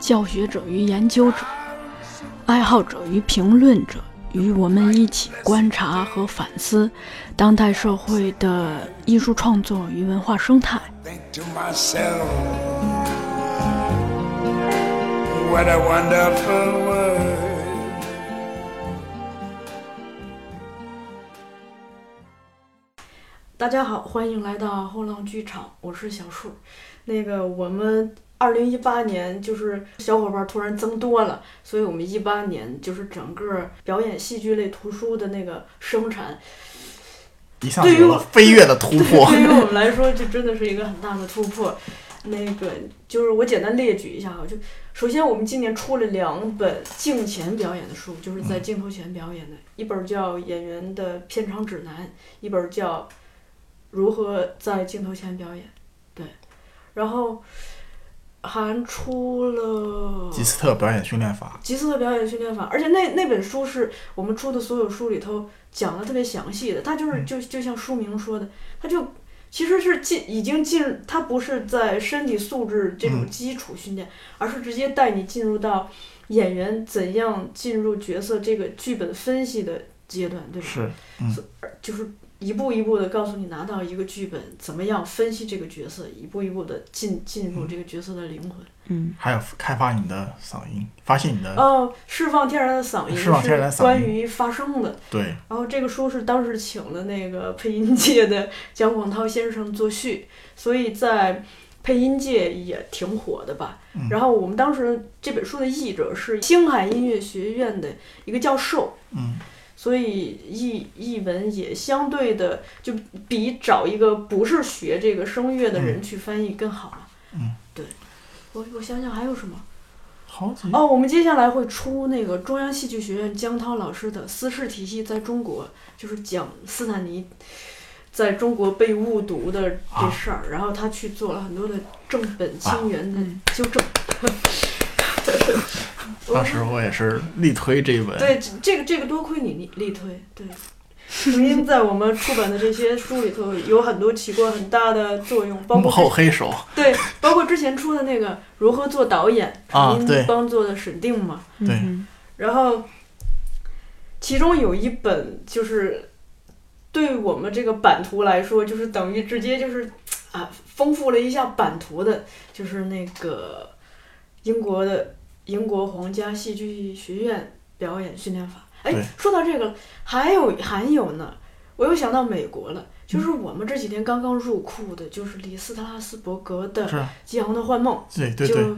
教学者与研究者、爱好者与评论者，与我们一起观察和反思当代社会的艺术创作与文化生态。Think to myself, what a wonderful world. 大家好，欢迎来到后浪剧场，我是小树。那个我们二零一八年就是小伙伴突然增多了，所以我们一八年就是整个表演戏剧类图书的那个生产，一下子有了飞跃的突破。对于我 们来说，这真的是一个很大的突破。那个就是我简单列举一下啊，就首先我们今年出了两本镜前表演的书，就是在镜头前表演的，一本叫《演员的片场指南》，一本叫《如何在镜头前表演》。对，然后还出了吉斯特表演训练法，吉斯特表演训练法，而且那那本书是我们出的所有书里头讲的特别详细的，它就是就就像书名说的，它就其实是进已经进，它不是在身体素质这种基础训练，而是直接带你进入到演员怎样进入角色这个剧本分析的阶段，对吧？是就是一步一步的告诉你拿到一个剧本，怎么样分析这个角色，一步一步的进进入这个角色的灵魂。嗯。还有开发你的嗓音，发现你的、哦，释放天然的嗓音释放天然嗓音是关于发声的。对，然后这个书是当时请了那个配音界的姜广涛先生作序，所以在配音界也挺火的吧。嗯然后我们当时这本书的译者是星海音乐学院的一个教授，嗯，所以译译文也相对的就比找一个不是学这个声乐的人去翻译更好了。嗯，对。我我想想还有什么？好几哦，我们接下来会出那个中央戏剧学院江涛老师的《私事体系在中国》，就是讲斯坦尼在中国被误读的这事儿，然后他去做了很多的正本清源的纠正。当时我也是力推这一本，对这这个这个多亏你力力推，对，曾经在我们出版的这些书里头有很多起过很大的作用，包幕括后黑手，对，包括之前出的那个如何做导演，您啊对帮做的审定嘛，对，然后，其中有一本就是对我们这个版图来说，就是等于直接就是啊丰富了一下版图的，就是那个英国的英国皇家戏剧学院表演训练法。哎，说到这个，还有还有呢，我又想到美国了。就是我们这几天刚刚入库的，就是李斯特拉斯伯格的是《激昂的幻梦》，对对对。就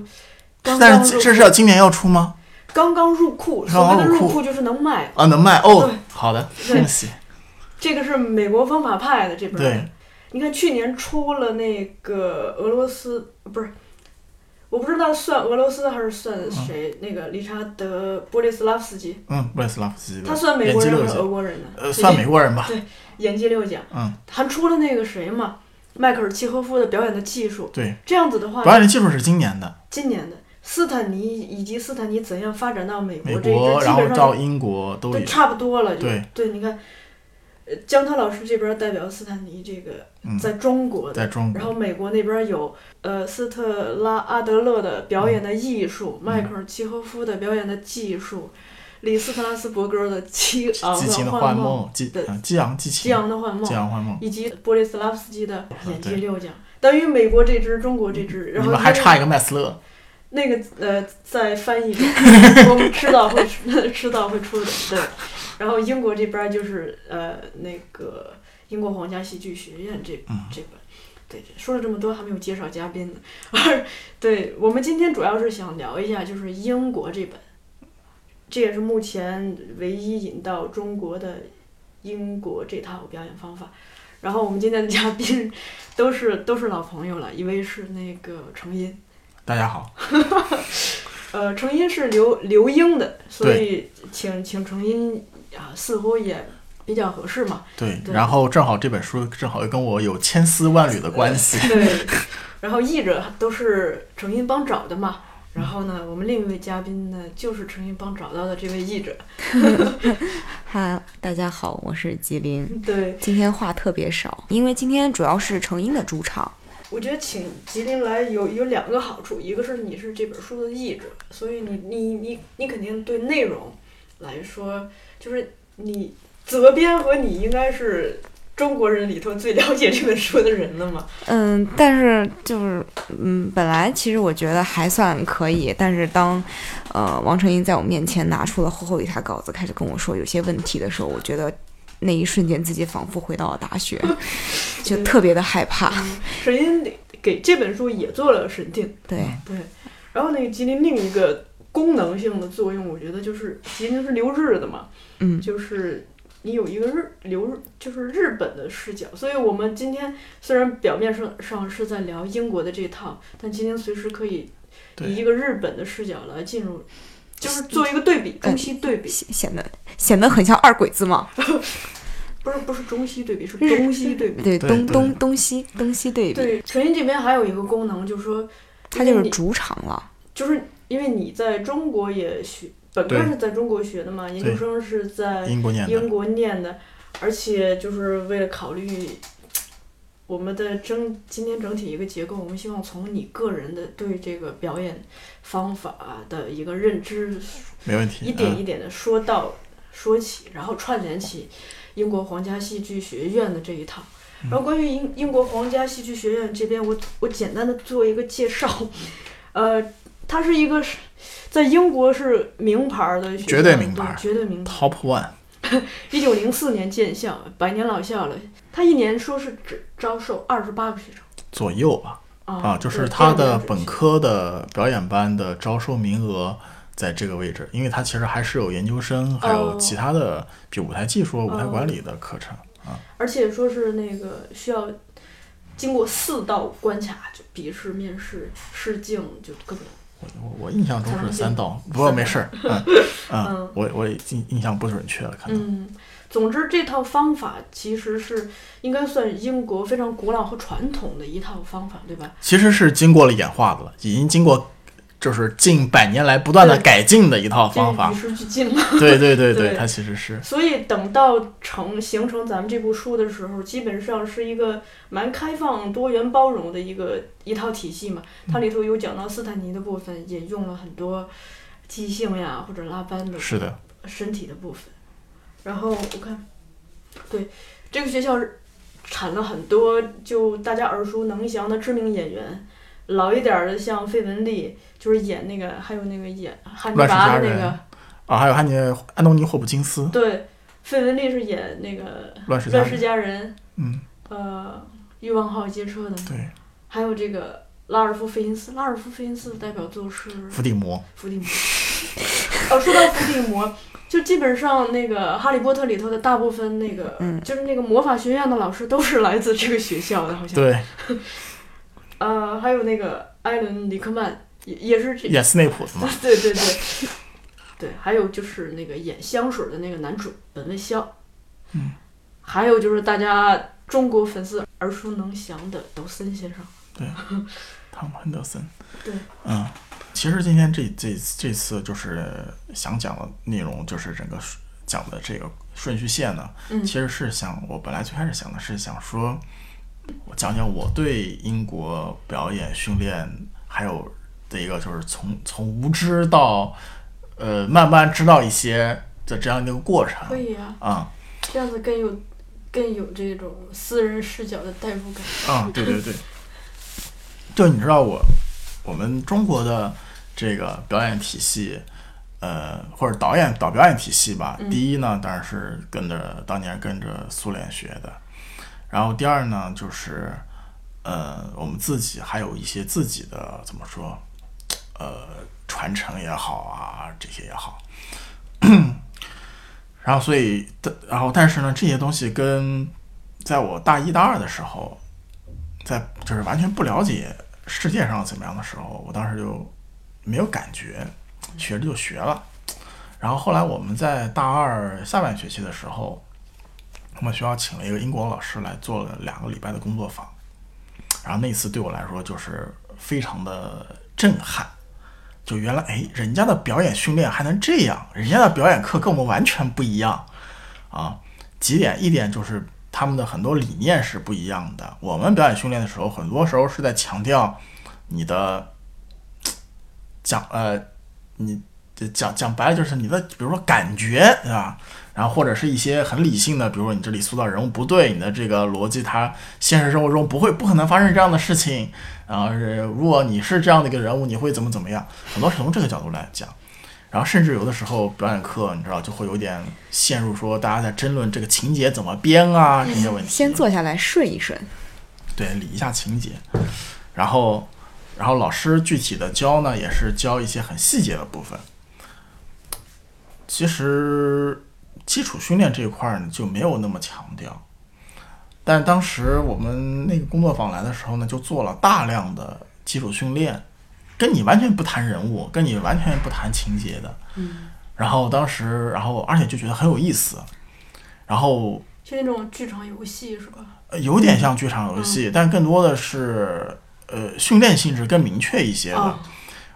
刚刚但是这是要今年要出吗？刚刚入库，刚所谓的入库就是能卖。啊，能卖哦对。好的，对恭喜。这个是美国方法派的这本儿。对，你看去年出了那个俄罗斯，不是，我不知道算俄罗斯还是算谁，那个理查德·波利斯拉夫斯基，嗯，波列斯拉夫斯基他算美国人还是俄国人呢？呃，算美国人吧。对演技六奖，嗯，还出了那个谁嘛，迈克尔·契诃夫的表演的技术。对，这样子的话，表演的技术是今年的，今年的斯坦尼以及斯坦尼怎样发展到美美国这一支，国，基然后本上到英国都。差不多了。对对，你看，呃，姜涛老师这边代表斯坦尼这个嗯，在中国的。在中然后，美国那边有呃斯特拉阿德勒的表演的艺术，嗯。迈克尔契诃夫的表演的技术，李斯特拉斯伯格的激昂的幻幻梦，激昂激情，激昂的幻梦激，昂幻梦。以及波利斯拉夫斯基的演技六奖，等于美国这支，中国这支，然后还差一个麦斯勒，那个呃，在翻译中，我们迟早会出迟早会出的，对。然后英国这边就是呃那个英国皇家戏剧学院这嗯这本，对，说了这么多还没有介绍嘉宾呢。而对我们今天主要是想聊一下，就是英国这本，这也是目前唯一引到中国的英国这套表演方法。然后我们今天的嘉宾 都是都是老朋友了，一位是那个程音，大家好，呃，成音是刘刘英的，所以请请成音啊，似乎也比较合适嘛。对，对然后正好这本书正好又跟我有千丝万缕的关系。对，然后译者都是成音帮找的嘛。然后呢，我们另一位嘉宾呢，就是成音帮找到的这位译者。哈，大家好，我是吉林。对，今天话特别少，因为今天主要是成英的主场。我觉得请吉林来有有两个好处，一个是你是这本书的译者，所以你你你你肯定对内容来说，就是你责编和你应该是中国人里头最了解这本书的人了嘛。嗯，但是就是嗯，本来其实我觉得还算可以，但是当呃王成英在我面前拿出了厚厚一沓稿子，开始跟我说有些问题的时候，我觉得那一瞬间自己仿佛回到了大学，就特别的害怕。沈音给这本书也做了审定，对，对。然后那个吉林另一个功能性的作用，我觉得就是吉林是留日的嘛，嗯，就是你有一个日留日，就是日本的视角。所以我们今天虽然表面上上是在聊英国的这套，但今天随时可以以一个日本的视角来进入，就是做一个对比，中西对比，显显得显得很像二鬼子嘛。不是不是中西对比，是东西对比。对，东东东西东西对比，对，陈音这边还有一个功能，就是说，它就是主场了。就是因为你在中国也学，本科是在中国学的嘛，研究生是在英国念的，英国念的，而且就是为了考虑我们的整今天整体一个结构，我们希望从你个人的对这个表演方法的一个认知，没问题。一点一嗯点的说到说起，然后串联起英国皇家戏剧学院的这一套。然后关于英英国皇家戏剧学院这边，我我简单的做一个介绍，呃，它是一个是在英国是名牌儿的学校，绝对名牌儿绝对名牌儿。Top One，一九零四年建校，百年老校了。他一年说是只招收二十八个学生左右吧。啊啊，就是他的本科的表演班的招收名额在这个位置，因为他其实还是有研究生，还有哦其他的，比如舞台技术、舞台管理的课程啊。而且说是那个需要经过四道关卡，就笔试、面试、试镜，就各种。我我我印象中是三道，不过没事儿，嗯嗯嗯，我我也印印象不准确了，可能。嗯，总之这套方法其实是应该算英国非常古老和传统的一套方法，对吧？其实是经过了演化的了，已经经过就是近百年来不断的改进的一套方法与。时俱进了。对对对 对它其实是所以等到成形成咱们这部书的时候，基本上是一个蛮开放、多元、包容的一个一套体系嘛。它里头有讲到斯坦尼的部分，引用了很多即兴呀或者拉班的是的，身体的部分。然后我看，对这个学校是产了很多就大家耳熟能详的知名演员，老一点儿的像费雯丽，就是演那个，还有那个演汉尼拔的那个，啊，还有汉尼安东尼霍普金斯，对，费雯丽是演那个《乱世佳乱世人，佳人》，嗯，呃，欲望号街车的，对，还有这个拉尔夫费因斯，拉尔夫费因斯的代表作是伏地魔，伏地魔。哦，说到伏地魔，就基本上那个《哈利波特》里头的大部分那个，嗯就是那个魔法学院的老师都是来自这个学校的，好像。。对，呃，还有那个艾伦·里克曼，也也是这。演斯内普的嘛，对对对。对，还有就是那个演香水的那个男主本卫肖。嗯。还有就是大家中国粉丝耳熟能详的抖森先生。对汤姆·亨德森。对，嗯，其实今天这这这次就是想讲的内容，就是整个讲的这个顺序线呢，嗯其实是想我本来最开始想的是想说，我讲讲我对英国表演训练还有的一个就是从从无知到呃慢慢知道一些的这样一个过程可以啊，啊这样子更有更有这种私人视角的代入感。啊，对对对，就你知道我我们中国的这个表演体系，呃，或者导演导表演体系吧。嗯第一呢，当然是跟着当年跟着苏联学的，然后第二呢，就是呃，我们自己还有一些自己的怎么说，呃，传承也好啊，这些也好。然后，所以，然后，但是呢，这些东西跟在我大一、大二的时候，在就是完全不了解世界上怎么样的时候，我当时就没有感觉。学着就学了。然后后来我们在大二下半学期的时候，我们学校请了一个英国老师来做了两个礼拜的工作坊，然后那次对我来说就是非常的震撼。就原来哎，人家的表演训练还能这样，人家的表演课跟我们完全不一样啊。几点，一点就是他们的很多理念是不一样的。我们表演训练的时候，很多时候是在强调你的讲呃，你讲讲白了就是你的，比如说感觉，对吧？然后或者是一些很理性的，比如说你这里塑造人物不对，你的这个逻辑它现实生活中不会不可能发生这样的事情。然后是如果你是这样的一个人物，你会怎么怎么样？很多是从这个角度来讲。然后甚至有的时候表演课，你知道就会有点陷入说大家在争论这个情节怎么编啊这些问题。先坐下来顺一顺，对，理一下情节。然后，然后老师具体的教呢，也是教一些很细节的部分。其实基础训练这一块儿呢就没有那么强调，但当时我们那个工作坊来的时候呢，就做了大量的基础训练。跟你完全不谈人物，跟你完全不谈情节的，嗯，然后当时，然后而且就觉得很有意思，然后就那种剧场游戏是吧？呃有点像剧场游戏，但更多的是呃训练性质更明确一些的，啊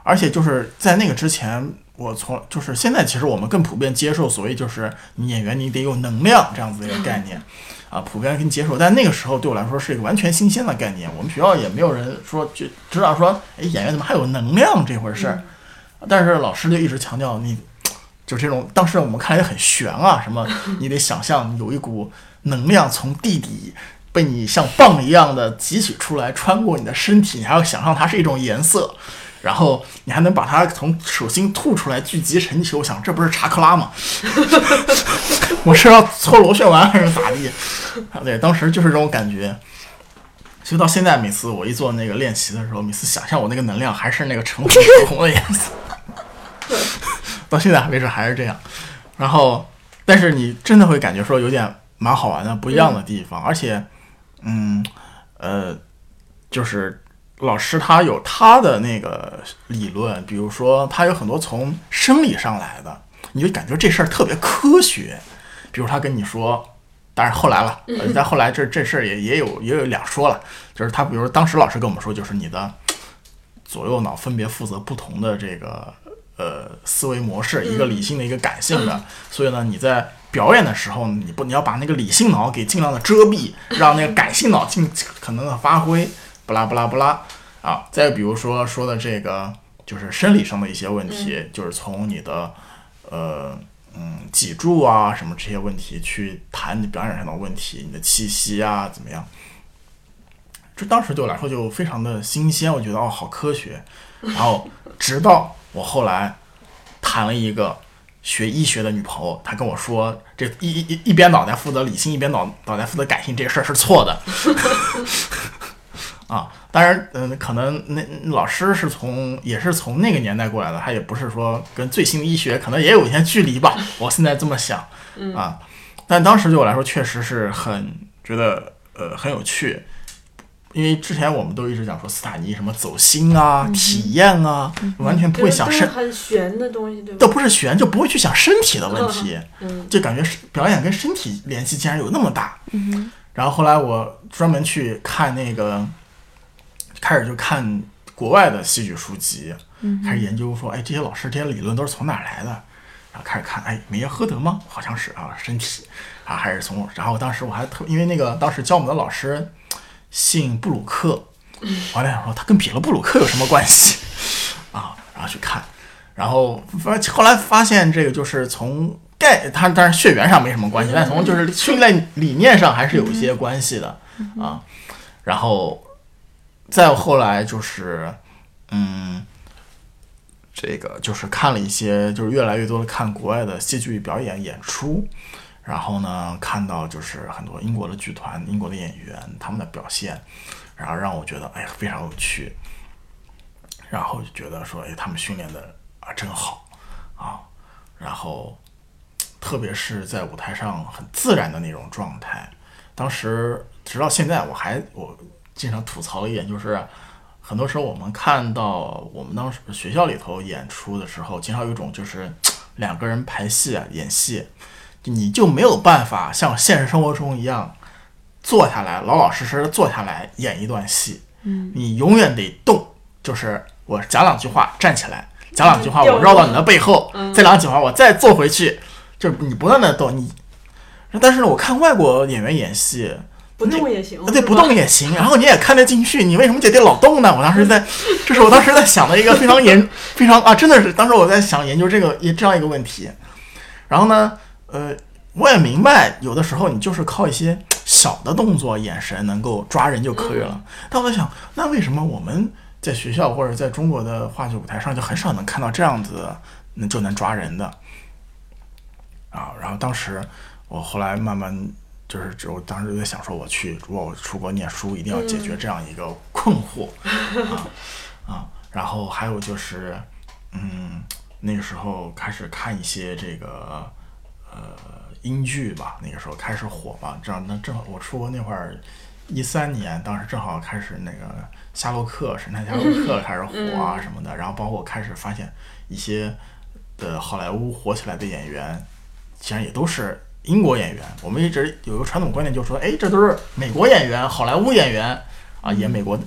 而且就是在那个之前，我从就是现在其实我们更普遍接受所谓就是你演员你得有能量这样子的一个概念。啊，普遍跟接受，但那个时候对我来说是一个完全新鲜的概念。我们学校也没有人说就知道说，哎，演员怎么还有能量这回事儿。但是老师就一直强调，你就这种，当时我们看来很悬啊，什么 你得想象有一股能量从地底被你像棒一样的汲取出来，穿过你的身体，你还要想象它是一种颜色，然后你还能把它从手心吐出来聚集成球。我想这不是查克拉吗？我是要搓螺旋丸还是咋地？啊，对，当时就是这种感觉。其实到现在，每次我一做那个练习的时候，每次想象我那个能量还是那个橙红橙红的颜色。到现在为止还是这样。然后，但是你真的会感觉说有点蛮好玩的，不一样的地方。而且，嗯，呃，就是老师他有他的那个理论，比如说他有很多从生理上来的，你就感觉这事儿特别科学。比如他跟你说，当然后来了，呃 但后来这这事儿也也有也有两说了，就是他比如当时老师跟我们说，就是你的左右脑分别负责不同的这个呃思维模式，一个理性的，一个感性的，所以呢你在表演的时候，你不你要把那个理性脑给尽量的遮蔽，让那个感性脑尽可能的发挥，不拉不拉不拉啊。再比如说说的这个就是生理上的一些问题，就是从你的呃。嗯，脊柱啊，什么这些问题去谈你表演上的问题，你的气息啊怎么样？这当时对我来说就非常的新鲜，我觉得哦，好科学。然后直到我后来谈了一个学医学的女朋友，她跟我说，这一一一一边脑袋负责理性，一边脑脑袋负责感性，这个事儿是错的。啊，当然，嗯，可能那老师是从也是从那个年代过来的，他也不是说跟最新的医学可能也有一些距离吧。我现在这么想，啊，但当时对我来说确实是很觉得呃很有趣，因为之前我们都一直讲说斯坦尼什么走心啊、体验啊，完全不会想身，很玄的东西，对吧？都不是玄，就不会去想身体的问题，嗯就感觉是表演跟身体联系竟然有那么大。然后后来我专门去看那个，开始就看国外的戏剧书籍，开始研究说，哎，这些老师这些理论都是从哪儿来的？然后开始看，哎，梅耶赫德吗？好像是啊，身体啊，还是从。然后当时我还特，因为那个当时教我们的老师姓布鲁克，我还想说他跟彼得布鲁克有什么关系 啊？然后去看，然后发后来发现这个就是从概，他当然血缘上没什么关系，但从就是训练理念上还是有一些关系的啊。然后再后来就是，嗯，这个就是看了一些，就是越来越多的看国外的戏剧表演演出，然后呢，看到就是很多英国的剧团、英国的演员他们的表现，然后让我觉得哎呀非常有趣，然后就觉得说哎他们训练的啊真好啊，然后特别是在舞台上很自然的那种状态，当时直到现在我还我经常吐槽的一点就是。很多时候我们看到我们当时学校里头演出的时候，经常有一种就是两个人排戏啊演戏，你就没有办法像现实生活中一样坐下来老老实实的坐下来演一段戏。嗯，你永远得动，就是我讲两句话站起来，讲两句话我绕到你的背后，再两句话我再坐回去，就是你不断的动你。但是我看外国演员演戏，不动也行，对，不动也行。然后你也看得进去，你为什么姐姐老动呢？我当时在，这是我当时在想的一个非常严，非常啊，真的是当时我在想研究这个这样一个问题。然后呢，呃，我也明白，有的时候你就是靠一些小的动作、眼神能够抓人就可以了。但我在想，那为什么我们在学校或者在中国的话剧舞台上就很少能看到这样子，那就能抓人的啊？然后当时。我后来慢慢就是，我当时就在想，说我去，如果我出国念书，一定要解决这样一个困惑啊啊！然后还有就是，嗯，那个时候开始看一些这个呃英剧吧，那个时候开始火吧，这样那正好我出国那会儿，一三年，当时正好开始那个夏洛克神探夏洛克开始火啊什么的，然后包括我开始发现一些的好莱坞火起来的演员，竟然也都是。英国演员，我们一直有一个传统观念，就是说，哎，这都是美国演员、好莱坞演员啊，演美国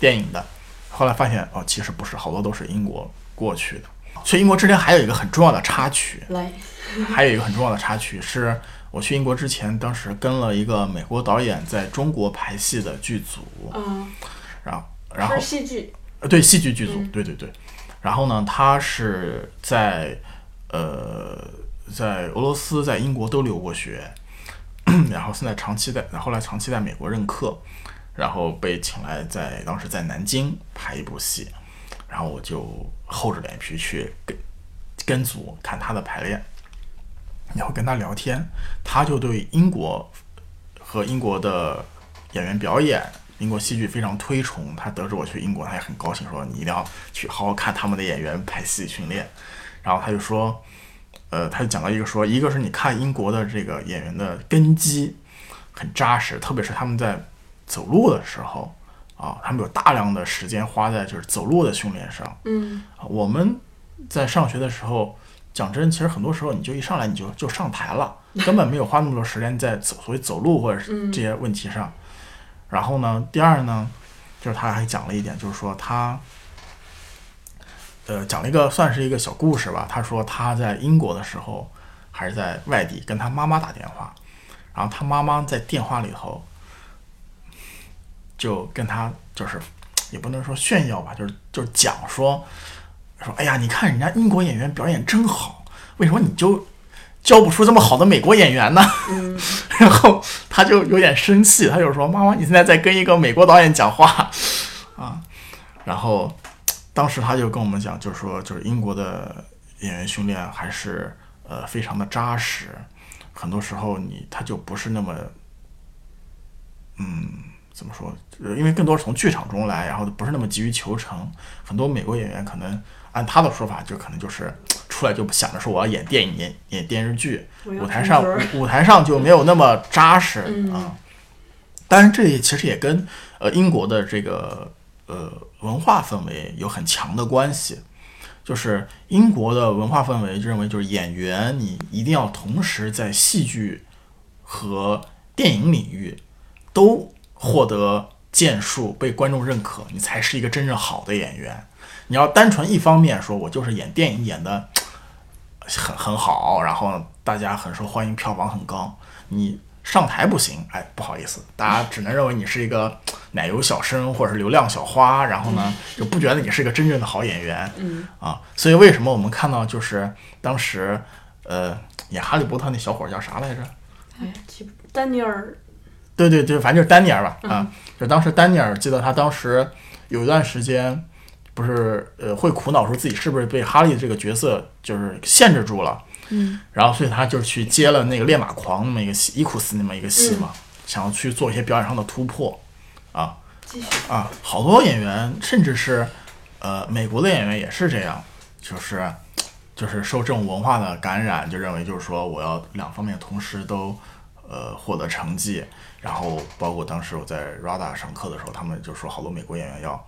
电影的。后来发现，哦，其实不是，好多都是英国过去的。去英国之前还有一个很重要的插曲，来，还有一个很重要的插曲是，我去英国之前，当时跟了一个美国导演在中国排戏的剧组，嗯，然后，然后戏剧，呃，对，戏剧剧组，对对对，然后呢，他是在，呃。在俄罗斯、在英国都留过学，然后现在长期在，后来长期在美国任课，然后被请来在当时在南京拍一部戏，然后我就厚着脸皮去跟跟组看他的排练，然后跟他聊天，他就对英国和英国的演员表演、英国戏剧非常推崇。他得知我去英国，他也很高兴，说你一定要去好好看他们的演员排戏训练。然后他就说。呃，他就讲到一个说，一个是你看英国的这个演员的根基很扎实，特别是他们在走路的时候啊，他们有大量的时间花在就是走路的训练上。嗯，我们在上学的时候，讲真，其实很多时候你就一上来你就就上台了，根本没有花那么多时间在走所谓走路或者是这些问题上。然后呢，第二呢，就是他还讲了一点，就是说他。呃，讲了一个算是一个小故事吧。他说他在英国的时候，还是在外地跟他妈妈打电话，然后他妈妈在电话里头就跟他就是也不能说炫耀吧，就是就是讲说说，哎呀，你看人家英国演员表演真好，为什么你就教不出这么好的美国演员呢？然后他就有点生气，他就说：“妈妈，你现在在跟一个美国导演讲话啊？”然后。当时他就跟我们讲，就是说，就是英国的演员训练还是呃非常的扎实，很多时候你他就不是那么，嗯，怎么说？因为更多是从剧场中来，然后不是那么急于求成。很多美国演员可能按他的说法，就可能就是出来就想着说我要演电影、演演电视剧，舞台上舞台上就没有那么扎实啊。当然，这里其实也跟呃英国的这个。呃，文化氛围有很强的关系，就是英国的文化氛围认为，就是演员你一定要同时在戏剧和电影领域都获得建树，被观众认可，你才是一个真正好的演员。你要单纯一方面说我就是演电影演的很很好，然后大家很受欢迎，票房很高，你。上台不行，哎，不好意思，大家只能认为你是一个奶油小生或者是流量小花，然后呢，就不觉得你是一个真正的好演员，嗯啊，所以为什么我们看到就是当时，呃，演哈利波特那小伙叫啥来着？哎，丹尼尔。对对对，反正就是丹尼尔吧，啊，就当时丹尼尔，记得他当时有一段时间，不是呃会苦恼说自己是不是被哈利这个角色就是限制住了。嗯，然后所以他就去接了那个《烈马狂》那么一个戏，伊库斯那么一个戏嘛，想要去做一些表演上的突破，啊，继续。啊，好多演员，甚至是呃美国的演员也是这样，就是就是受这种文化的感染，就认为就是说我要两方面同时都呃获得成绩，然后包括当时我在 RADA 上课的时候，他们就说好多美国演员要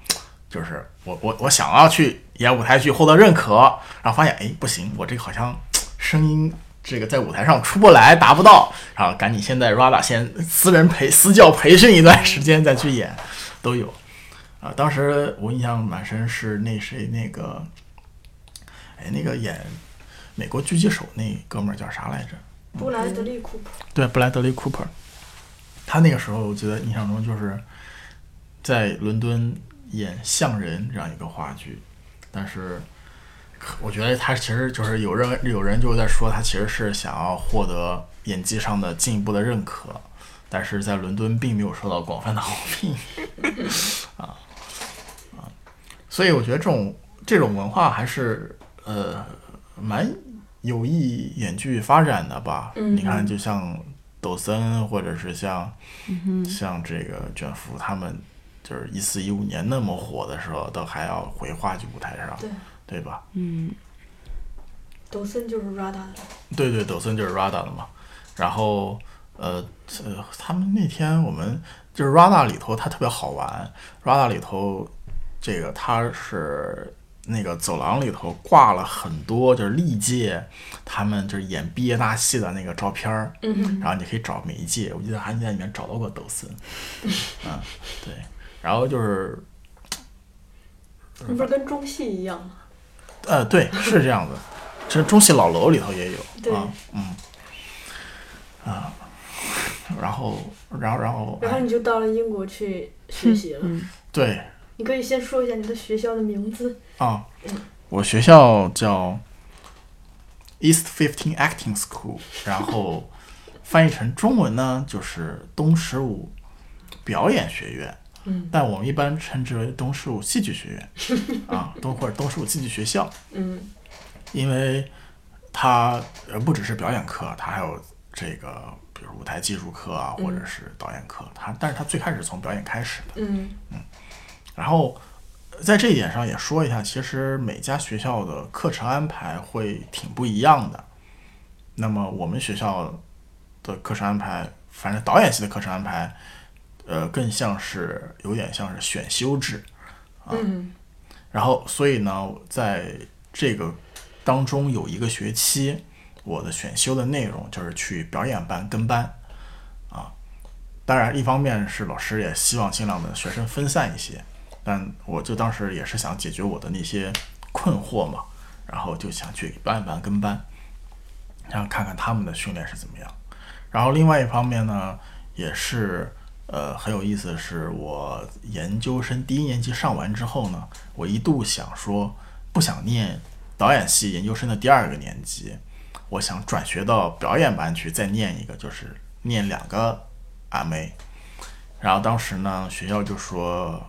就是我我我想要去演舞台剧获得认可，然后发现哎不行，我这个好像声音这个在舞台上出不来，达不到，然后赶紧先在 RADA 先私人培私教培训一段时间再去演，都有。啊，当时我印象蛮深是那谁那个，哎那个演美国狙击手那哥们儿叫啥来着？布莱德利·库珀，对，布莱德利·库珀，他那个时候我记得印象中就是在伦敦演《象人》这样一个话剧，但是可我觉得他其实就是有人有人就在说他其实是想要获得演技上的进一步的认可，但是在伦敦并没有受到广泛的 好评啊啊，所以我觉得这种这种文化还是呃蛮有益演剧发展的吧。嗯你看，就像抖森或者是像、像这个卷福他们，就是一四一五年那么火的时候，都还要回话剧舞台上，对对吧？嗯抖森就是 RADA 的，对对，抖森就是 RADA 的嘛。然后呃呃，他们那天我们就是 RADA 里头，它特别好玩。RADA 里头，这个它是那个走廊里头挂了很多就是历届他们就是演毕业大戏的那个照片儿，嗯然后你可以找每一届，我记得还在里面找到过抖森，嗯，对，然后就是那不是跟中戏一样吗？呃，对，是这样子。其实中戏老楼里头也有啊，嗯，啊，然后，然后，然后，然后哎你就到了英国去学习了。嗯对你可以先说一下你的学校的名字。啊，我学校叫 East Fifteen Acting School，然后翻译成中文呢就是东十五表演学院。嗯但我们一般称之为东十五戏剧学院 啊，东或者东十五戏剧学校。嗯因为它呃不只是表演课，它还有这个比如舞台技术课啊，或者是导演课。它但是它最开始从表演开始的。嗯嗯然后在这一点上也说一下，其实每家学校的课程安排会挺不一样的。那么我们学校的课程安排，反正导演系的课程安排，呃，更像是有点像是选修制。嗯然后，所以呢，在这个当中有一个学期，我的选修的内容就是去表演班跟班啊。当然，一方面是老师也希望尽量的学生分散一些，但我就当时也是想解决我的那些困惑嘛，然后就想去表演班跟班，然后看看他们的训练是怎么样。然后另外一方面呢，也是呃很有意思的是，我研究生第一年级上完之后呢，我一度想说不想念导演系研究生的第二个年级，我想转学到表演班去再念一个，就是念两个 MA。然后当时呢，学校就说，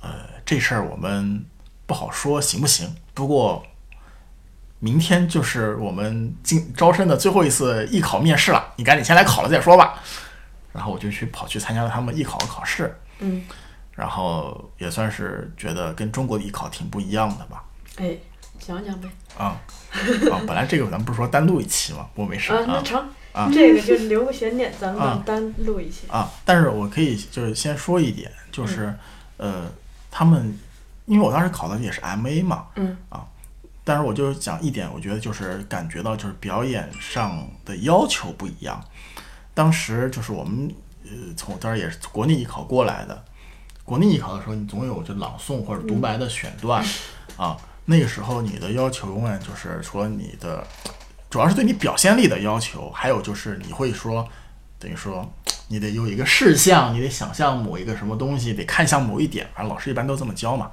呃，这事儿我们不好说行不行？不过明天就是我们进招生的最后一次艺考面试了，你赶紧先来考了再说吧。然后我就去跑去参加了他们艺考的考试，嗯，然后也算是觉得跟中国的艺考挺不一样的吧。哎，讲讲呗。啊、啊，本来这个咱们不是说单录一期吗？不过没事啊，那啊成，啊这个就留个悬念，咱啊们单录一期。啊，但是我可以就是先说一点，就是、呃，他们因为我当时考的也是 MA 嘛，嗯啊但是我就讲一点，我觉得就是感觉到就是表演上的要求不一样。当时就是我们呃从当然也是国内艺考过来的，国内艺考的时候你总有就朗诵或者独白的选段、啊，那个时候你的要求永远就是说你的主要是对你表现力的要求，还有就是你会说等于说你得有一个事项，你得想象某一个什么东西，得看向某一点，反正老师一般都这么教嘛。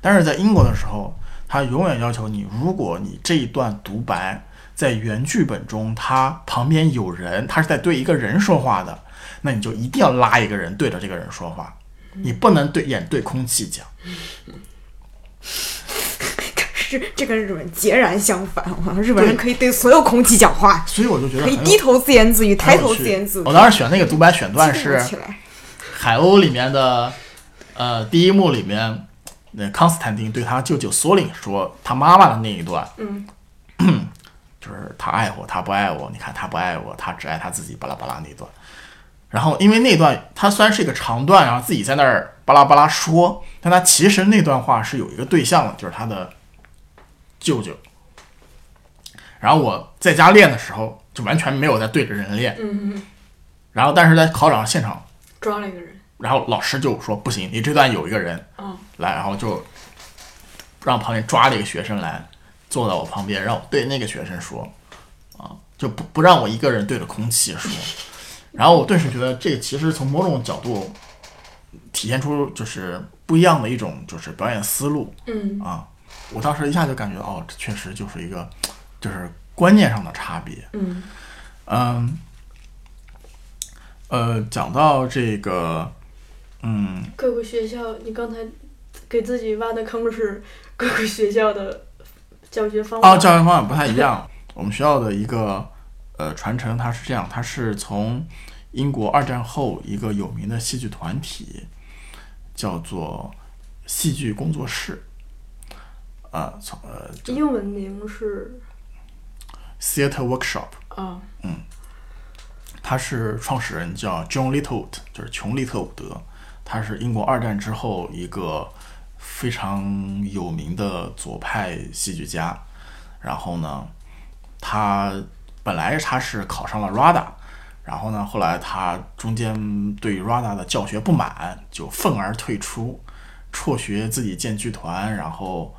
但是在英国的时候，他永远要求你，如果你这一段独白在原剧本中，他旁边有人，他是在对一个人说话的，那你就一定要拉一个人对着这个人说话，你不能对演对空气讲。是这跟日本截然相反。好像日本人可以对所有空气讲话，所以我就觉得很可以低头自言自语，抬头自言自语。我当时选那个独白选段是海鸥里面的呃第一幕里面，那康斯坦丁对他舅舅索林说他妈妈的那一段，嗯他爱我，他不爱我，你看他不爱我，他只爱他自己，巴拉巴拉那段。然后因为那段他虽然是一个长段，然后自己在那儿巴拉巴拉说，但他其实那段话是有一个对象的，就是他的舅舅。然后我在家练的时候，就完全没有在对着人练。嗯嗯，然后但是在考场现场，抓了一个人。然后老师就说不行，你这段有一个人嗯来，然后就让旁边抓了一个学生来坐在我旁边，让我对那个学生说，就不不让我一个人对着空气说。然后我顿时觉得这个其实从某种角度体现出就是不一样的一种就是表演思路嗯啊。我当时一下就感觉哦，这确实就是一个就是观念上的差别。嗯嗯，呃，讲到这个，嗯，各个学校，你刚才给自己挖的坑是各个学校的教学方法。啊，教学方法不太一样。我们学校的一个呃传承，它是这样，它是从英国二战后一个有名的戏剧团体叫做戏剧工作室，呃，从呃英文名是？Theatre Workshop，啊，他是创始人叫 John Littlewood，就是琼利特伍德，他是英国二战之后一个非常有名的左派戏剧家。然后呢，他本来他是考上了 RADA，然后呢，后来他中间对 RADA 的教学不满，就愤而退出，辍学自己建剧团，然后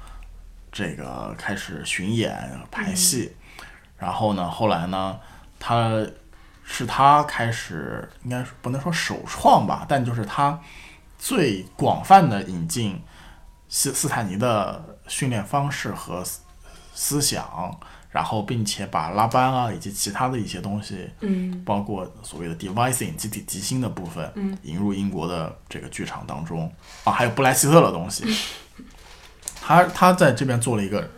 这个开始巡演排戏。然后呢，后来呢，他是他开始，应该是不能说首创吧，但就是他最广泛的引进斯斯坦尼的训练方式和思思想，然后并且把拉班啊以及其他的一些东西，嗯。包括所谓的 devising 集体即兴的部分，嗯。引入英国的这个剧场当中。啊，还有布莱希特的东西，他他在这边做了一个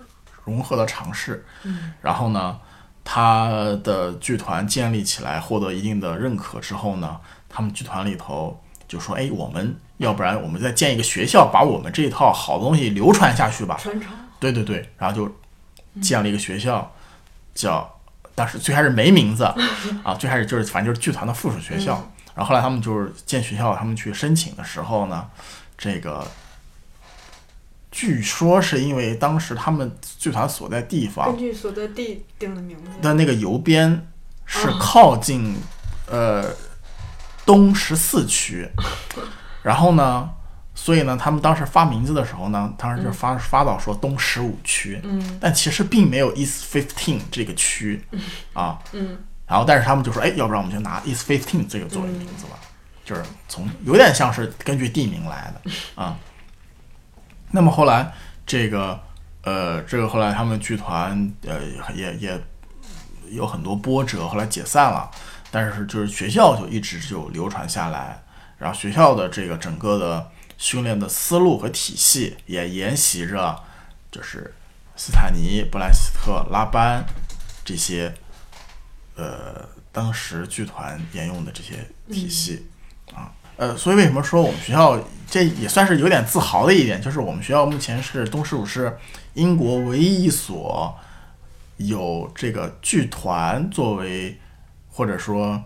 融合的尝试，嗯。然后呢，他的剧团建立起来，获得一定的认可之后呢，他们剧团里头就说：“哎，我们要不然我们再建一个学校，把我们这一套好东西流传下去吧。”传承。对对对，然后就建了一个学校，叫，当时最开始没名字啊，最开始就是反正就是剧团的附属学校。然后后来他们就是建学校，他们去申请的时候呢，这个据说是因为当时他们剧团所在地方根据所在地定的名字。的那个邮编是哦靠近、呃东十四区，然后呢，所以呢，他们当时发名字的时候呢，当时就发、发到说东十五区，嗯。但其实并没有 East Fifteen 这个区啊，嗯。然后但是他们就说，哎，要不然我们就拿 East Fifteen 这个作为名字吧，就是从有点像是根据地名来的 啊。那么后来这个呃，这个后来他们剧团呃也也有很多波折，后来解散了，但是就是学校就一直就流传下来，然后学校的这个整个的训练的思路和体系也沿袭着就是斯坦尼、布莱斯特、拉班这些呃当时剧团沿用的这些体系、啊。呃，所以为什么说我们学校这也算是有点自豪的一点，就是我们学校目前是东十五是英国唯一一所有这个剧团作为或者说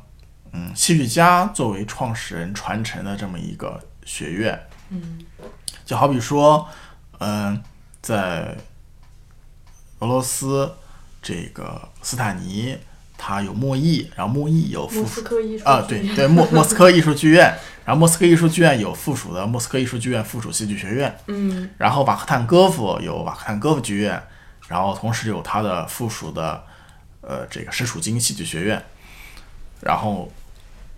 嗯戏剧家作为创始人传承的这么一个学院。嗯。就好比说，嗯、在俄罗斯这个斯坦尼，他有莫艺，然后莫艺有附斯科艺术啊，对对，莫莫斯科艺术剧院，然后莫斯科艺术剧院有附属的莫斯科艺术剧院附属戏剧学院，嗯。然后瓦克坦戈夫有瓦克坦戈夫剧院，然后同时有它的附属的呃这个史楚金戏剧学院，然后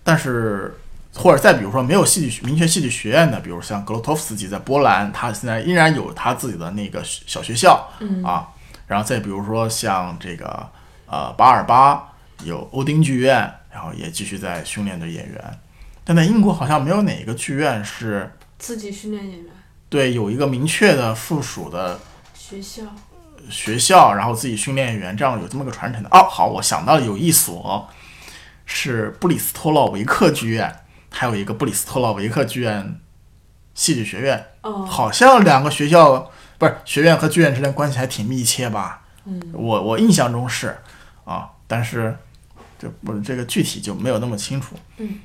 但是或者再比如说没有戏剧明确戏剧学院的，比如像格罗托夫斯基在波兰，他现在依然有他自己的那个小学校，嗯啊，然后再比如说像这个呃巴尔巴有欧丁剧院，然后也继续在训练着演员，但在英国好像没有哪个剧院是。自己训练演员对，有一个明确的附属的学校。学校，然后自己训练演员，这样有这么个传承的。哦，好，我想到了有一所是布里斯托洛维克剧院，还有一个布里斯托洛维克剧院戏剧学院，哦，好像两个学校不是学院和剧院之间关系还挺密切吧？嗯我我印象中是啊，但是这不这个具体就没有那么清楚。嗯，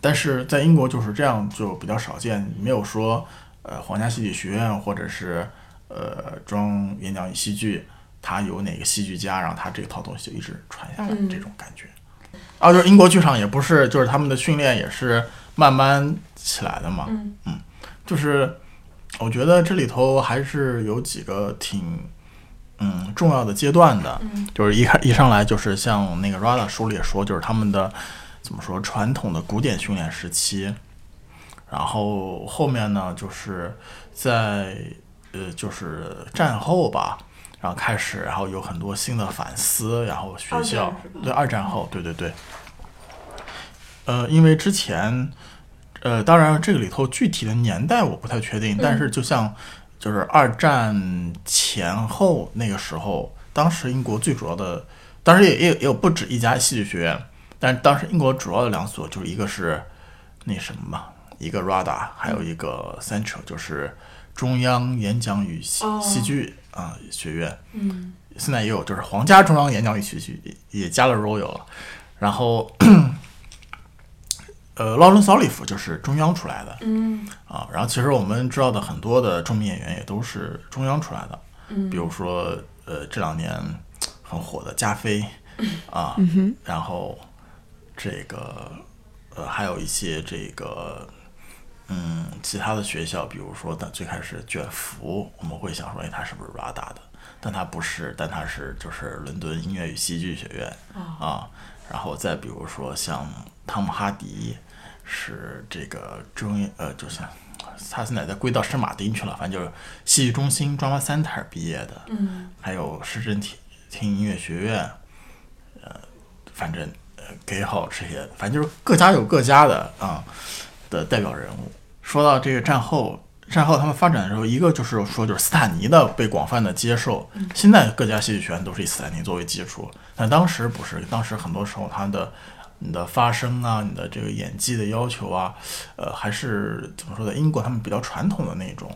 但是在英国就是这样就比较少见，没有说呃皇家戏剧学院或者是呃中央演讲与戏剧，他有哪个戏剧家，然后他这套东西就一直传下来这种感觉。啊，就是英国剧场也不是，就是他们的训练也是慢慢起来的嘛。嗯就是我觉得这里头还是有几个挺嗯重要的阶段的，嗯就是一开一上来就是像那个 Rada 书里也说，就是他们的怎么说传统的古典训练时期，然后后面呢就是在呃就是战后吧。然后开始，然后有很多新的反思，然后学校对二战后，对对对，呃，因为之前，呃，当然这个里头具体的年代我不太确定，但是就像就是二战前后那个时候，当时英国最主要的，当时也也也有不止一家戏剧学院，但是当时英国主要的两所就是一个是那什么嘛，一个 RADA，还有一个 Central，就是中央演讲与戏哦戏剧啊、学院。嗯。现在也有，就是皇家中央演讲与戏剧也也加了 Royal 了，然后 呃，劳伦·萨利夫就是中央出来的。嗯。啊，然后其实我们知道的很多的著名演员也都是中央出来的，嗯。比如说呃这两年很火的加菲 啊，然后这个呃还有一些这个嗯其他的学校，比如说的最开始卷福，我们会想说，哎，他是不是 RADA 的？但他不是，但他是就是伦敦音乐与戏剧学院啊。然后再比如说像汤姆哈迪，是这个中呃，就像他现在在归到圣马丁去了，反正就是戏剧中心 Drama Center 毕业的，嗯还有市政厅厅音乐学院，呃，反正呃给好这些，反正就是各家有各家的啊、的代表人物。说到这个战后，战后他们发展的时候，一个就是说就是斯坦尼的被广泛的接受，现在各家戏剧学院都是以斯坦尼作为基础，但当时不是，当时很多时候他的你的发声啊，你的这个演技的要求啊，呃，还是怎么说的，英国他们比较传统的那种。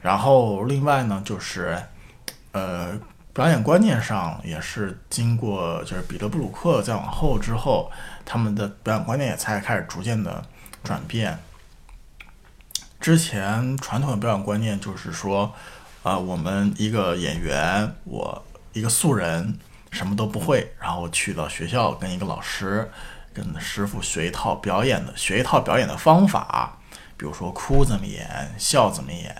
然后另外呢，就是呃，表演观念上也是经过就是彼得布鲁克再往后之后，他们的表演观念也才开始逐渐的转变。之前传统的表演观念就是说，呃，我们一个演员，我一个素人，什么都不会，然后去到学校跟一个老师、跟师傅学一套表演的，学一套表演的方法，比如说哭怎么演，笑怎么演，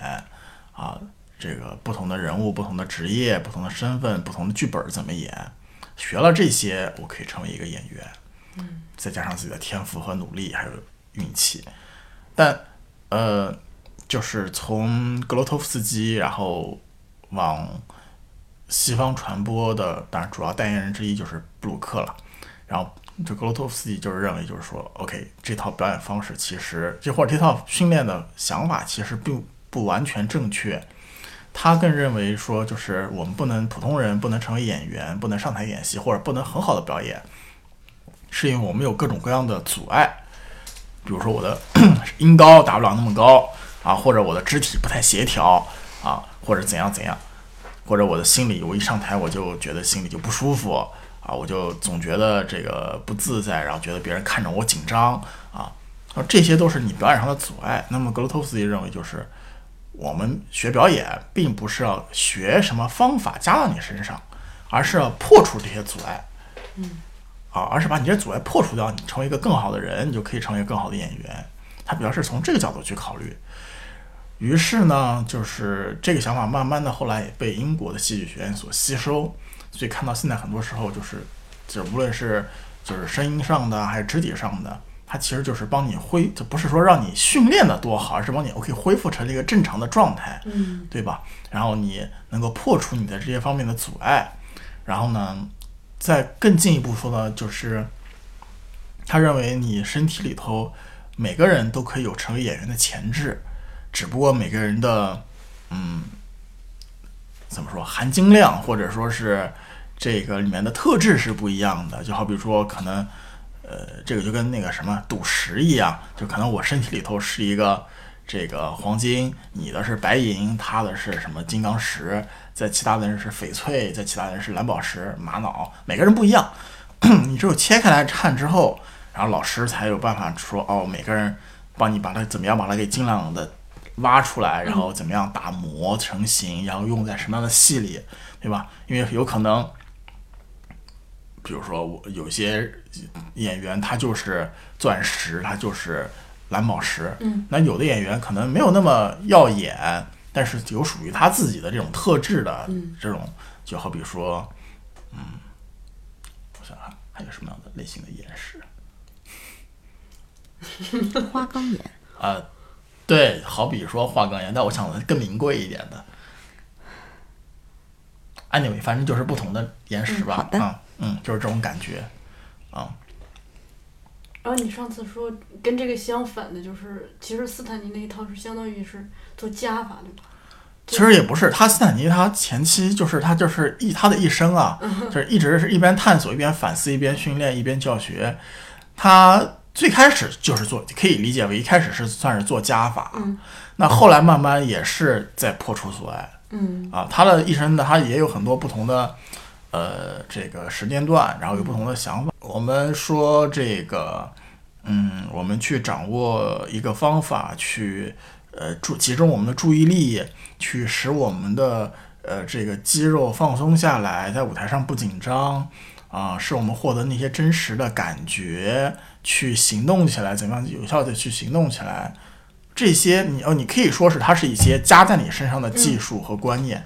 啊，这个不同的人物、不同的职业、不同的身份、不同的剧本怎么演，学了这些，我可以成为一个演员。嗯，再加上自己的天赋和努力，还有运气，但呃，就是从格罗托夫斯基，然后往西方传播的，当然主要代言人之一就是布鲁克了。然后就格罗托夫斯基就是认为，就是说，OK，这套表演方式其实，这或者这套训练的想法其实并不完全正确。他更认为说，就是我们不能普通人不能成为演员，不能上台演戏，或者不能很好的表演，是因为我们有各种各样的阻碍。比如说我的 音高达不了那么高啊，或者我的肢体不太协调啊，或者怎样怎样，或者我的心里我一上台我就觉得心里就不舒服啊，我就总觉得这个不自在，然后觉得别人看着我紧张啊，啊这些都是你表演上的阻碍。那么格罗托夫斯基认为就是我们学表演并不是要学什么方法加到你身上，而是要破除这些阻碍。嗯啊，而是把你这些阻碍破除掉，你成为一个更好的人，你就可以成为一个更好的演员。他比较是从这个角度去考虑。于是呢，就是这个想法慢慢的后来也被英国的戏剧学院所吸收，所以看到现在很多时候就是，就无论是就是声音上的还是肢体上的，它其实就是帮你恢，就不是说让你训练的多好，而是帮你 OK 恢复成一个正常的状态，嗯对吧？然后你能够破除你的这些方面的阻碍，然后呢，再更进一步说呢，就是他认为你身体里头每个人都可以有成为演员的潜质，只不过每个人的嗯怎么说含金量或者说是这个里面的特质是不一样的。就好比说，可能呃这个就跟那个什么赌石一样，就可能我身体里头是一个这个黄金，你的是白银，他的是什么金刚石，在其他的人是翡翠，在其他人是蓝宝石、玛瑙，每个人不一样。你只有切开来看之后，然然后老师才有办法说哦，每个人帮你把它怎么样把它给尽量的挖出来，然后怎么样打磨成型，然后用在什么样的戏里，对吧？因为有可能，比如说我有些演员他就是钻石，他就是蓝宝石，嗯，那有的演员可能没有那么耀眼，但是有属于他自己的这种特质的嗯这种，就好比说，嗯，我想想还有什么样的类型的岩石？花岗岩，啊，对，好比说花岗岩，但我想的更名贵一点的。anyway，反正就是不同的岩石吧，嗯嗯嗯，就是这种感觉，啊、然后你上次说跟这个相反的，就是其实斯坦尼那一套是相当于是做加法，对吧？其实也不是，他斯坦尼他前期就是他就是一他的一生啊，就是一直是一边探索一边反思一边训练一边教学。他最开始就是做，可以理解为一开始是算是做加法，嗯那后来慢慢也是在破除阻碍。嗯啊，他的一生呢，他也有很多不同的呃这个时间段，然后有不同的想法。我们说这个，嗯，我们去掌握一个方法，去呃注集中我们的注意力，去使我们的呃这个肌肉放松下来，在舞台上不紧张。啊，使我们获得那些真实的感觉，去行动起来，怎么样有效的去行动起来，这些你哦，你可以说是它是一些加在你身上的技术和观念，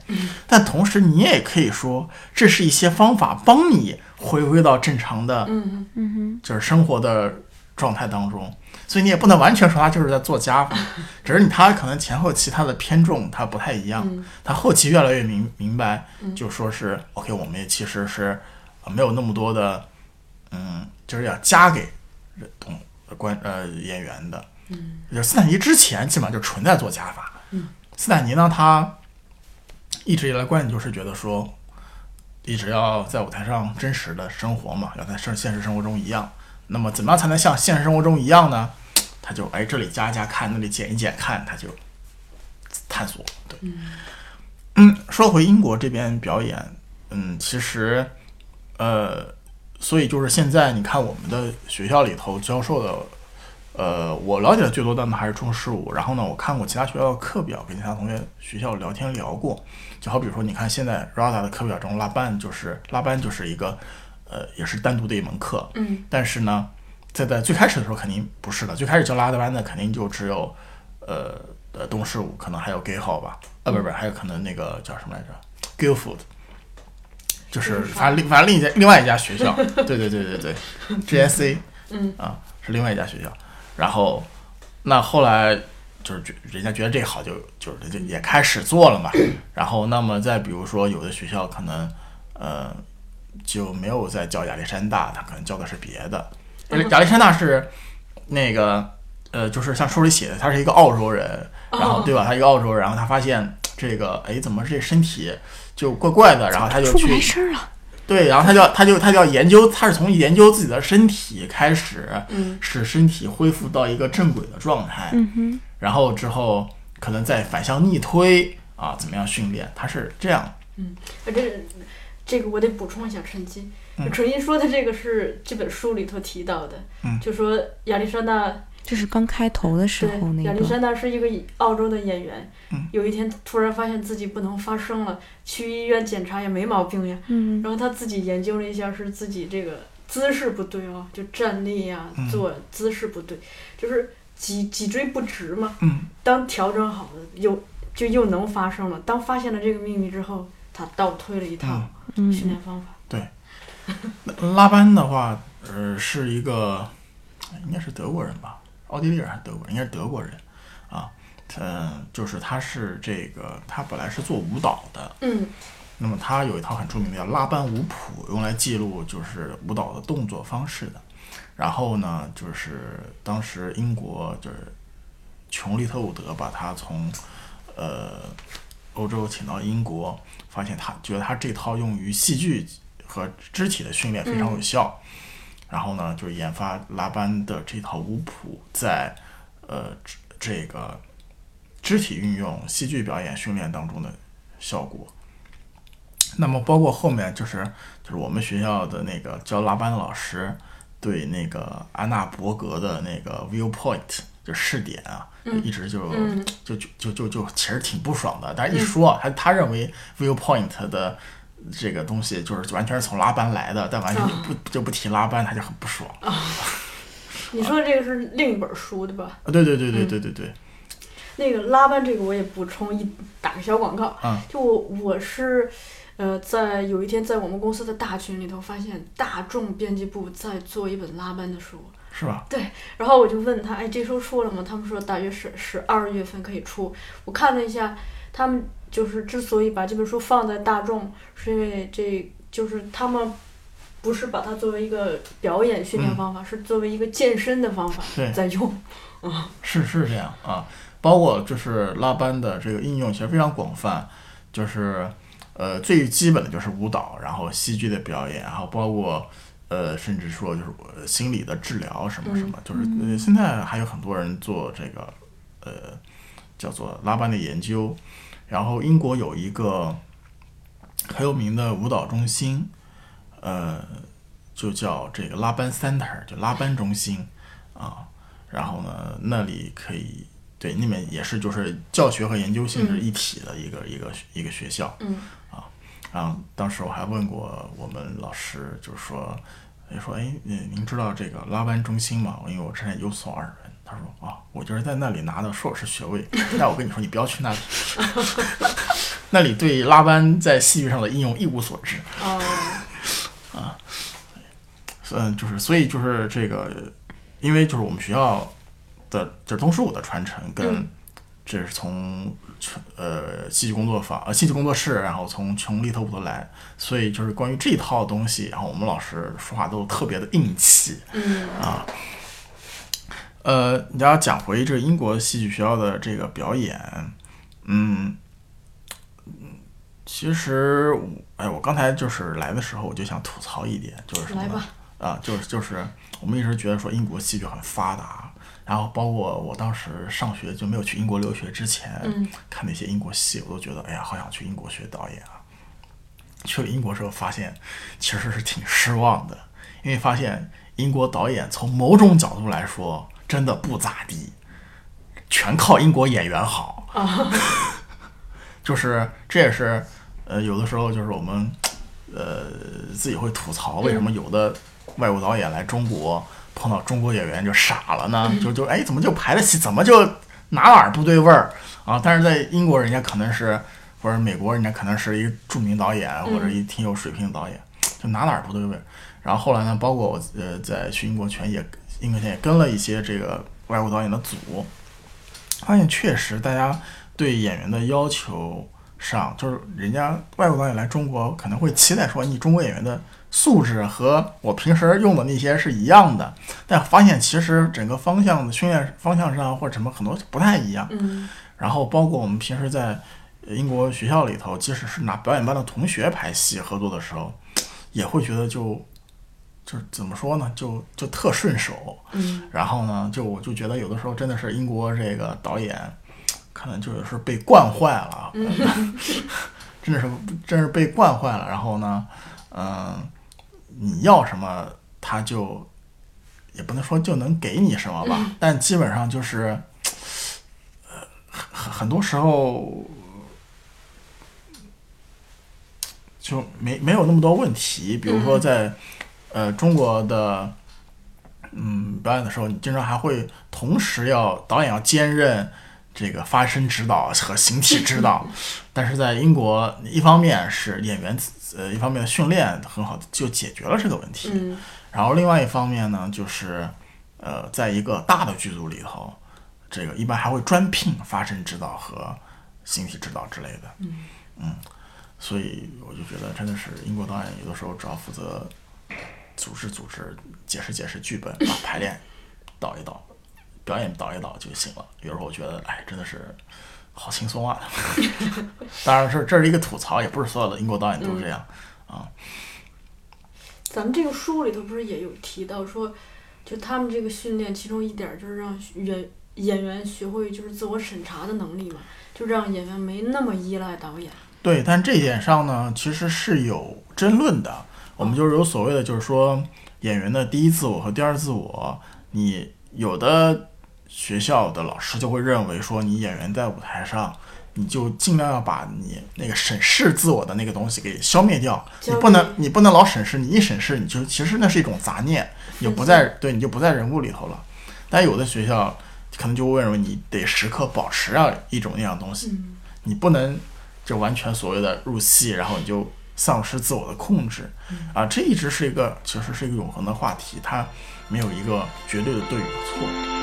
但同时你也可以说这是一些方法帮你回归到正常的，嗯嗯就是生活的状态当中。所以你也不能完全说他就是在做加法，只是你他可能前后期他的偏重他不太一样，嗯他后期越来越明明白，嗯就说是 OK，我们也其实是呃没有那么多的，嗯，就是要加给懂观呃演员的。嗯就是斯坦尼之前基本上就纯在做加法。嗯，斯坦尼呢，他一直以来观点就是觉得说，一直要在舞台上真实的生活嘛，要在现现实生活中一样。那么怎么样才能像现实生活中一样呢？他就哎这里加一加看，那里减一减看，他就探索。对，嗯，说回英国这边表演，嗯，其实呃，所以就是现在你看我们的学校里头教授的。呃，我了解的最多的呢还是中十五，然后呢，我看过其他学校的课表，跟其他同学学校聊天聊过，就好比说，你看现在 RADA 的课表中，拉班就是拉班就是一个，呃，也是单独的一门课，嗯。但是呢，在在最开始的时候肯定不是的，最开始教拉德班的肯定就只有，呃呃东式舞，可能还有 gay 号吧，啊不是不是，还有可能那个叫什么来着，Guildford，就是反正另反正另一家另外一家学校，对对对对对，GSA 嗯。啊是另外一家学校，然后那后来就是觉人家觉得这好就就是就也开始做了嘛，然后那么再比如说有的学校可能呃就没有再教亚历山大，他可能教的是别的，亚历山大是那个呃就是像书里写的，他是一个澳洲人，然后对吧？他一个澳洲人，然后他发现这个哎怎么这身体就怪怪的，然后他就去了。对，然后他就他就他就要研究，他是从研究自己的身体开始，嗯使身体恢复到一个正轨的状态，嗯哼，然后之后可能再反向逆推啊，怎么样训练？他是这样，呃这这个我得补充一下，趁机嗯。纯金说的这个是这本书里头提到的，嗯就说亚历山大这是刚开头的时对候那个，亚历山大是一个澳洲的演员，嗯有一天突然发现自己不能发声了，去医院检查也没毛病呀，嗯然后他自己研究了一下，是自己这个姿势不对啊，就站立呀、嗯坐姿势不对，就是脊脊椎不直嘛。嗯当调整好了，又就又能发声了。当发现了这个秘密之后，他倒推了一套嗯训嗯练方法。对 拉班的话，呃，是一个应该是德国人吧，奥地利人还是德国人？应该是德国人啊。嗯，就是他是这个，他本来是做舞蹈的，嗯那么他有一套很著名的叫拉班舞谱，用来记录就是舞蹈的动作方式的。然后呢，就是当时英国就是琼利特伍德把他从呃欧洲请到英国，发现他觉得他这套用于戏剧和肢体的训练非常有效。然后呢，就是研发拉班的这套舞谱在呃这这个肢体运用、戏剧表演训练当中的效果。那么包括后面就是就是我们学校的那个教拉班的老师，对那个安娜伯格的那个 viewpoint 就试点啊，一直就、嗯就就就就就其实挺不爽的。但是一说他他认为 viewpoint 的这个东西就是完全是从拉班来的，但完全就不、就不提拉班，他就很不爽。你说的这个是另一本书对吧？啊，对对对对对对对，那个拉班这个我也补充一打个小广告，嗯就我我是，呃，在有一天在我们公司的大群里头发现大众编辑部在做一本拉班的书，是吧？对然后我就问他，哎，这书出了吗？他们说大约是十二月份可以出。我看了一下，他们就是之所以把这本书放在大众，是因为这就是他们不是把它作为一个表演训练方法，是作为一个健身的方法在用啊。是是这样啊，包括就是拉班的这个应用其实非常广泛，就是呃最基本的就是舞蹈，然后戏剧的表演，然后包括呃甚至说就是呃心理的治疗什么什么，就是呃现在还有很多人做这个呃叫做拉班的研究，然后英国有一个很有名的舞蹈中心，呃就叫这个拉班 Center，就拉班中心啊。然后呢，那里可以对那边也是就是教学和研究性质一体的一个、一个一个学校，嗯。啊，然后当时我还问过我们老师，就是说，哎说哎，您您知道这个拉班中心吗？因为我之前有所耳闻。他说啊，我就是在那里拿的硕士学位，但我跟你说，你不要去那里，那里对拉班在戏剧上的应用一无所知。哦，嗯，就是所以就是这个，因为就是我们学校的就是东师舞的传承跟嗯这是从呃戏剧工作坊呃戏剧工作室，然后从从利特伍德来，所以就是关于这一套东西，然后我们老师说话都特别的硬气嗯啊。呃，你要讲回这个英国戏剧学校的这个表演，嗯，其实哎，我刚才就是来的时候我就想吐槽一点，就是什么呢来吧？啊，就是就是我们一直觉得说英国戏剧很发达，然后包括我当时上学就没有去英国留学之前，嗯看那些英国戏，我都觉得哎呀，好想去英国学导演啊。去了英国之后，发现其实是挺失望的，因为发现英国导演从某种角度来说真的不咋地，全靠英国演员好。就是这也是呃有的时候就是我们呃自己会吐槽，为什么有的外国导演来中国碰到中国演员就傻了呢？就就哎怎么就排得起，怎么就哪哪儿不对味儿啊？但是在英国人家可能是或者美国人家可能是一个著名导演或者一挺有水平的导演，就哪哪儿不对味儿。然后后来呢，包括我呃在去英国前也英国前也跟了一些这个外国导演的组，发现确实大家对演员的要求上，就是人家外国导演来中国可能会期待说你中国演员的素质和我平时用的那些是一样的，但发现其实整个方向的训练方向上或者什么很多不太一样。嗯然后包括我们平时在呃英国学校里头，即使是拿表演班的同学排戏合作的时候，也会觉得就就是怎么说呢，就就特顺手。嗯然后呢，就我就觉得有的时候真的是英国这个导演，可能就是被惯坏了，真的是真是被惯坏了。然后呢，嗯、你要什么他就也不能说就能给你什么吧，但基本上就是，呃，很很多时候就没没有那么多问题。比如说在、呃中国的嗯表演的时候，你经常还会同时要导演要兼任这个发声指导和形体指导，但是在英国，一方面是演员呃一方面的训练很好，就解决了这个问题。嗯然后另外一方面呢，就是呃，在一个大的剧组里头，这个一般还会专聘发声指导和形体指导之类的。嗯所以我就觉得真的是英国导演有的时候只要负责组织组织、解释解释剧本，把排练导一导，表演导一导就行了。有时候我觉得，哎，真的是好轻松啊。当然是这是一个吐槽，也不是所有的英国导演都是这样啊。咱们这个书里头不是也有提到说，就他们这个训练，其中一点儿就是让演演员学会就是自我审查的能力嘛，就让演员没那么依赖导演。对，但这一点上呢，其实是有争论的。我们就是有所谓的，就是说演员的第一自我和第二自我，你有的学校的老师就会认为说，你演员在舞台上。你就尽量要把你那个审视自我的那个东西给消灭掉，你不能你不能老审视，你一审视你就其实那是一种杂念，你就不在对你就不在人物里头了。但有的学校可能就会认为你得时刻保持啊一种那样东西，你不能就完全所谓的入戏，然后你就丧失自我的控制啊。这一直是一个其实是一个永恒的话题，它没有一个绝对的对与错。